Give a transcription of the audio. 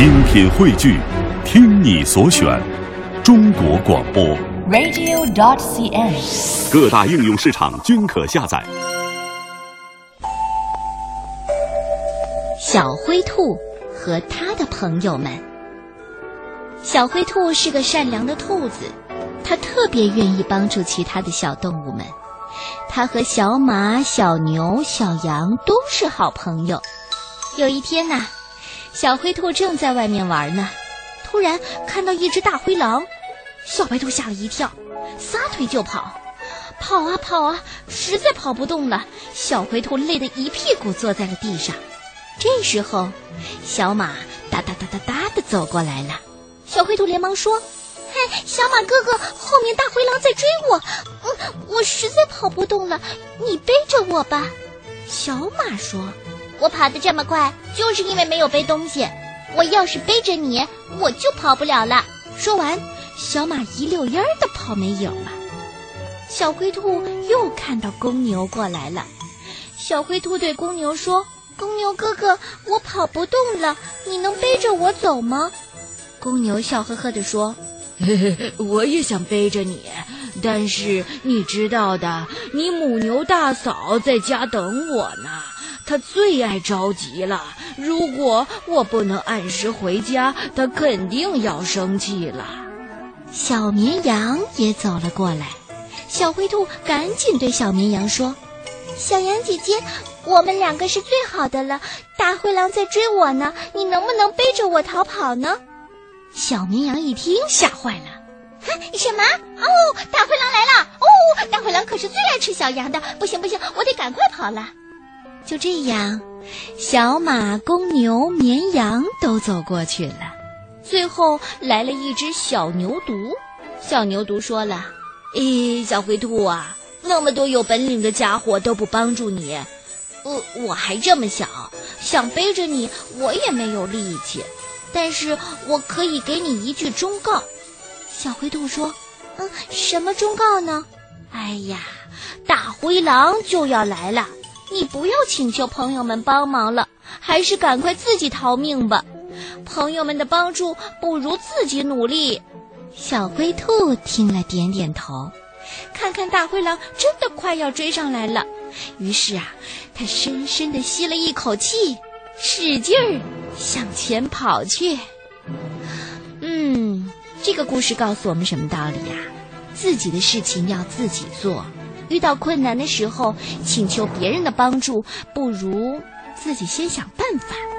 精品汇聚，听你所选，中国广播。radio.dot.cn，。各大应用市场均可下载。小灰兔和他的朋友们。小灰兔是个善良的兔子，它特别愿意帮助其他的小动物们。它和小马、小牛、小羊都是好朋友。有一天呐、小灰兔正在外面玩呢，突然看到一只大灰狼，小白兔吓了一跳，撒腿就跑，跑啊跑啊，实在跑不动了。小灰兔累得一屁股坐在了地上。这时候，小马哒哒哒哒哒的走过来了。小灰兔连忙说：“嗨，小马哥哥，后面大灰狼在追我，嗯，我实在跑不动了，你背着我吧。”小马说：“我跑得这么快，就是因为没有背东西。我要是背着你，我就跑不了了。”说完，小马一溜烟儿的跑没影了。小灰兔又看到公牛过来了，小灰兔对公牛说。公牛哥哥，我跑不动了，你能背着我走吗？公牛笑呵呵地说：“嘿嘿，我也想背着你，但是你知道的，你母牛大嫂在家等我呢，她最爱着急了。如果我不能按时回家，他肯定要生气了。”小绵羊也走了过来，小灰兔赶紧对小绵羊说：“小羊姐姐。”我们两个是最好的了，大灰狼在追我呢，你能不能背着我逃跑呢？小绵羊一听吓坏了，什么？哦，大灰狼来了！哦，大灰狼可是最爱吃小羊的，不行不行，我得赶快跑了。就这样，小马、公牛、绵羊都走过去了，最后来了一只小牛犊。小牛犊说了：“咦，小灰兔啊，那么多有本领的家伙都不帮助你。”呃，我还这么小，想背着你，我也没有力气。但是我可以给你一句忠告。小灰兔说：“嗯，什么忠告呢？”哎呀，大灰狼就要来了，你不要请求朋友们帮忙了，还是赶快自己逃命吧。朋友们的帮助不如自己努力。小灰兔听了，点点头。看看大灰狼真的快要追上来了，于是啊，他深深地吸了一口气，使劲儿向前跑去。嗯，这个故事告诉我们什么道理呀、自己的事情要自己做，遇到困难的时候，请求别人的帮助，不如自己先想办法。